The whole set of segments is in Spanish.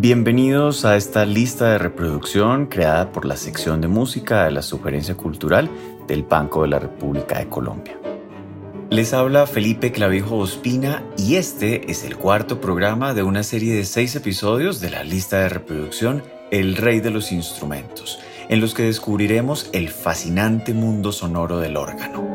Bienvenidos a esta lista de reproducción creada por la sección de música de la Sugerencia Cultural del Banco de la República de Colombia. Les habla Felipe Clavijo Ospina y este es el cuarto programa de una serie de seis episodios de la lista de reproducción El Rey de los Instrumentos, en los que descubriremos el fascinante mundo sonoro del órgano.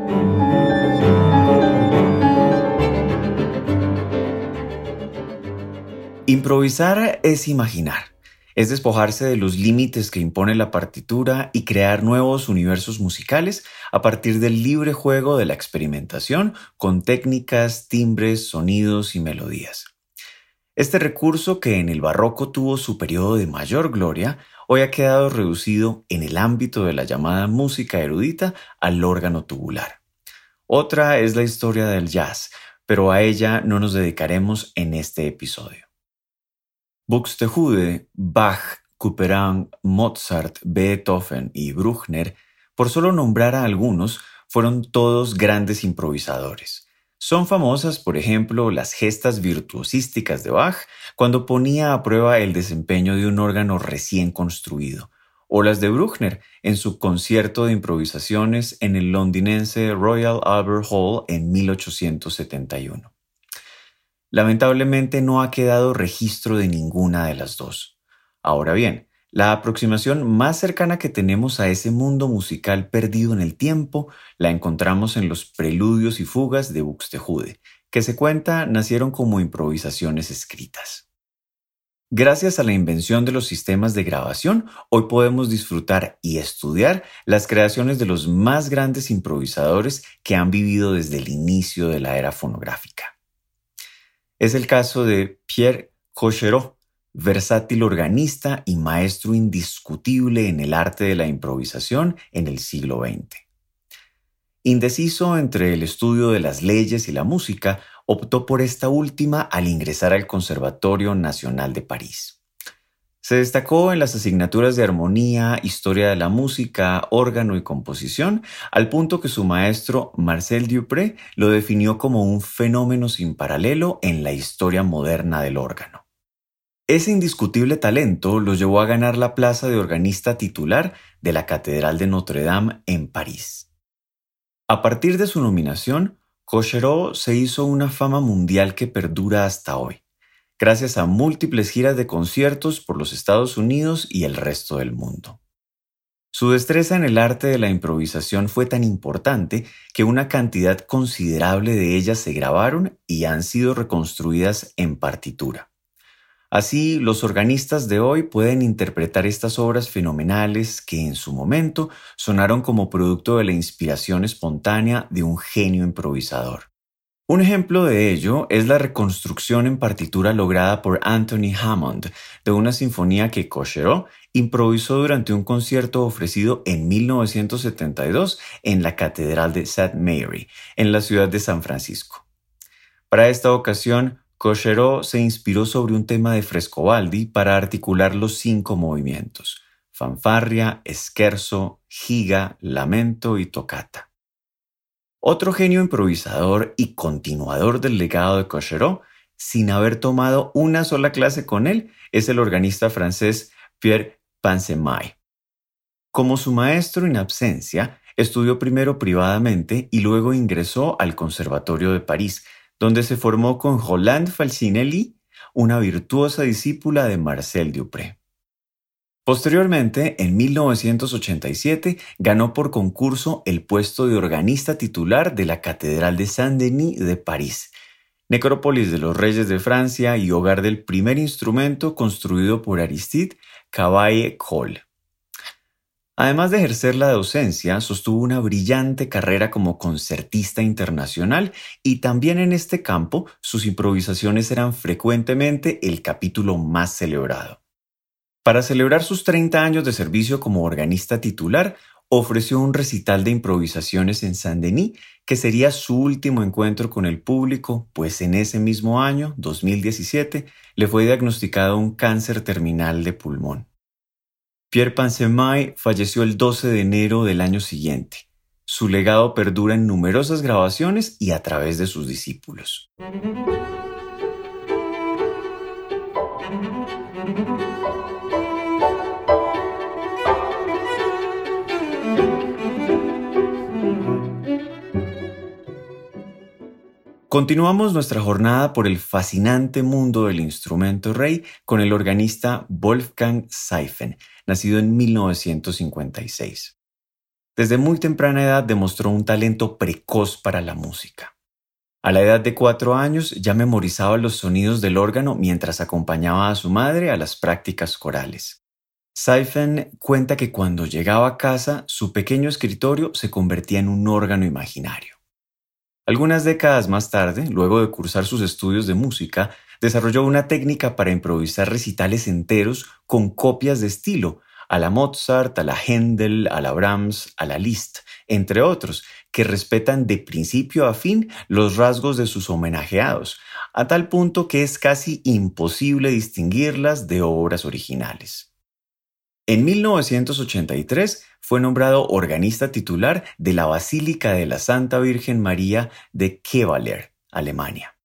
Improvisar es imaginar, es despojarse de los límites que impone la partitura y crear nuevos universos musicales a partir del libre juego de la experimentación con técnicas, timbres, sonidos y melodías. Este recurso que en el barroco tuvo su periodo de mayor gloria, hoy ha quedado reducido en el ámbito de la llamada música erudita al órgano tubular. Otra es la historia del jazz, pero a ella no nos dedicaremos en este episodio. Buxtehude, Bach, Couperin, Mozart, Beethoven y Bruckner, por solo nombrar a algunos, fueron todos grandes improvisadores. Son famosas, por ejemplo, las gestas virtuosísticas de Bach cuando ponía a prueba el desempeño de un órgano recién construido, o las de Bruckner en su concierto de improvisaciones en el londinense Royal Albert Hall en 1871. Lamentablemente no ha quedado registro de ninguna de las dos. Ahora bien, la aproximación más cercana que tenemos a ese mundo musical perdido en el tiempo la encontramos en los preludios y fugas de Buxtehude, que se cuenta nacieron como improvisaciones escritas. Gracias a la invención de los sistemas de grabación, hoy podemos disfrutar y estudiar las creaciones de los más grandes improvisadores que han vivido desde el inicio de la era fonográfica. Es el caso de Pierre Cocherot, versátil organista y maestro indiscutible en el arte de la improvisación en el siglo XX. Indeciso entre el estudio de las leyes y la música, optó por esta última al ingresar al Conservatorio Nacional de París. Se destacó en las asignaturas de armonía, historia de la música, órgano y composición, al punto que su maestro Marcel Dupré lo definió como un fenómeno sin paralelo en la historia moderna del órgano. Ese indiscutible talento lo llevó a ganar la plaza de organista titular de la Catedral de Notre Dame en París. A partir de su nominación, Cocherot se hizo una fama mundial que perdura hasta hoy gracias a múltiples giras de conciertos por los Estados Unidos y el resto del mundo. Su destreza en el arte de la improvisación fue tan importante que una cantidad considerable de ellas se grabaron y han sido reconstruidas en partitura. Así, los organistas de hoy pueden interpretar estas obras fenomenales que en su momento sonaron como producto de la inspiración espontánea de un genio improvisador. Un ejemplo de ello es la reconstrucción en partitura lograda por Anthony Hammond de una sinfonía que Cocherot improvisó durante un concierto ofrecido en 1972 en la Catedral de St. Mary, en la ciudad de San Francisco. Para esta ocasión, Cocherot se inspiró sobre un tema de Frescobaldi para articular los cinco movimientos: fanfarria, esquerzo, giga, lamento y tocata. Otro genio improvisador y continuador del legado de Cocherot, sin haber tomado una sola clase con él, es el organista francés Pierre Pansemaille. Como su maestro en absencia, estudió primero privadamente y luego ingresó al Conservatorio de París, donde se formó con Roland Falcinelli, una virtuosa discípula de Marcel Dupré. Posteriormente, en 1987, ganó por concurso el puesto de organista titular de la Catedral de Saint-Denis de París, necrópolis de los reyes de Francia y hogar del primer instrumento construido por Aristide Cavaille-Coll. Además de ejercer la docencia, sostuvo una brillante carrera como concertista internacional y también en este campo sus improvisaciones eran frecuentemente el capítulo más celebrado. Para celebrar sus 30 años de servicio como organista titular, ofreció un recital de improvisaciones en Saint-Denis, que sería su último encuentro con el público, pues en ese mismo año, 2017, le fue diagnosticado un cáncer terminal de pulmón. Pierre Pansemaille falleció el 12 de enero del año siguiente. Su legado perdura en numerosas grabaciones y a través de sus discípulos. Continuamos nuestra jornada por el fascinante mundo del instrumento rey con el organista Wolfgang Seifen, nacido en 1956. Desde muy temprana edad demostró un talento precoz para la música. A la edad de cuatro años ya memorizaba los sonidos del órgano mientras acompañaba a su madre a las prácticas corales. Seifen cuenta que cuando llegaba a casa su pequeño escritorio se convertía en un órgano imaginario. Algunas décadas más tarde, luego de cursar sus estudios de música, desarrolló una técnica para improvisar recitales enteros con copias de estilo, a la Mozart, a la Händel, a la Brahms, a la Liszt, entre otros, que respetan de principio a fin los rasgos de sus homenajeados, a tal punto que es casi imposible distinguirlas de obras originales. En 1983 fue nombrado organista titular de la Basílica de la Santa Virgen María de Kevaler, Alemania.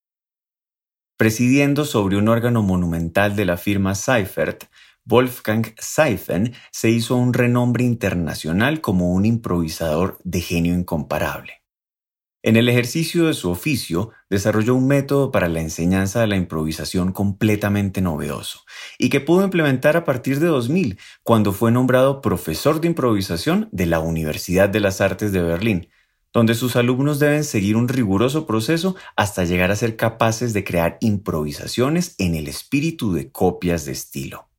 Presidiendo sobre un órgano monumental de la firma Seifert, Wolfgang Seifen se hizo un renombre internacional como un improvisador de genio incomparable. En el ejercicio de su oficio, desarrolló un método para la enseñanza de la improvisación completamente novedoso y que pudo implementar a partir de 2000, cuando fue nombrado profesor de improvisación de la Universidad de las Artes de Berlín, donde sus alumnos deben seguir un riguroso proceso hasta llegar a ser capaces de crear improvisaciones en el espíritu de copias de estilo.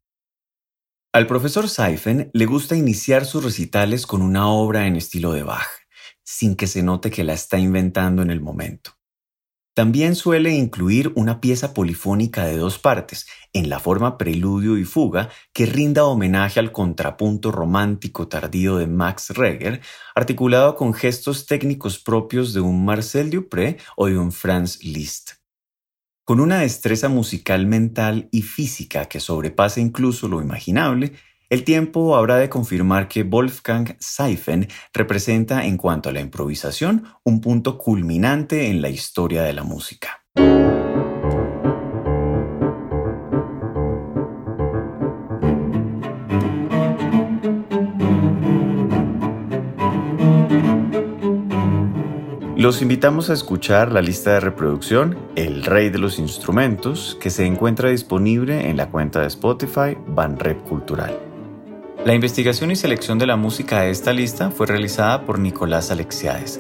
Al profesor Seifen le gusta iniciar sus recitales con una obra en estilo de Bach sin que se note que la está inventando en el momento. También suele incluir una pieza polifónica de dos partes, en la forma preludio y fuga, que rinda homenaje al contrapunto romántico tardío de Max Reger, articulado con gestos técnicos propios de un Marcel Dupré o de un Franz Liszt. Con una destreza musical mental y física que sobrepasa incluso lo imaginable, el tiempo habrá de confirmar que Wolfgang Seifen representa en cuanto a la improvisación un punto culminante en la historia de la música. Los invitamos a escuchar la lista de reproducción El Rey de los Instrumentos, que se encuentra disponible en la cuenta de Spotify Banrep Cultural. La investigación y selección de la música de esta lista fue realizada por Nicolás Alexiades.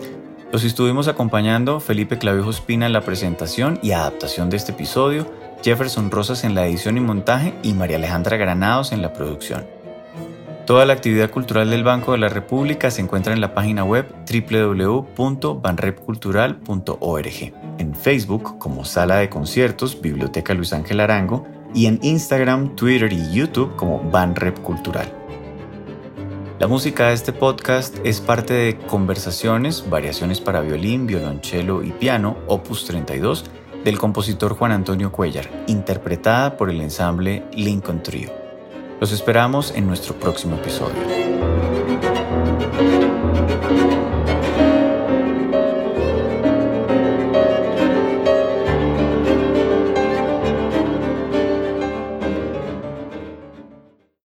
Los estuvimos acompañando Felipe Clavijo Espina en la presentación y adaptación de este episodio, Jefferson Rosas en la edición y montaje y María Alejandra Granados en la producción. Toda la actividad cultural del Banco de la República se encuentra en la página web www.banrepcultural.org, en Facebook como Sala de Conciertos Biblioteca Luis Ángel Arango y en Instagram, Twitter y YouTube como Banrep Cultural. La música de este podcast es parte de Conversaciones, Variaciones para violín, violonchelo y piano, opus 32, del compositor Juan Antonio Cuellar, interpretada por el ensamble Lincoln Trio. Los esperamos en nuestro próximo episodio.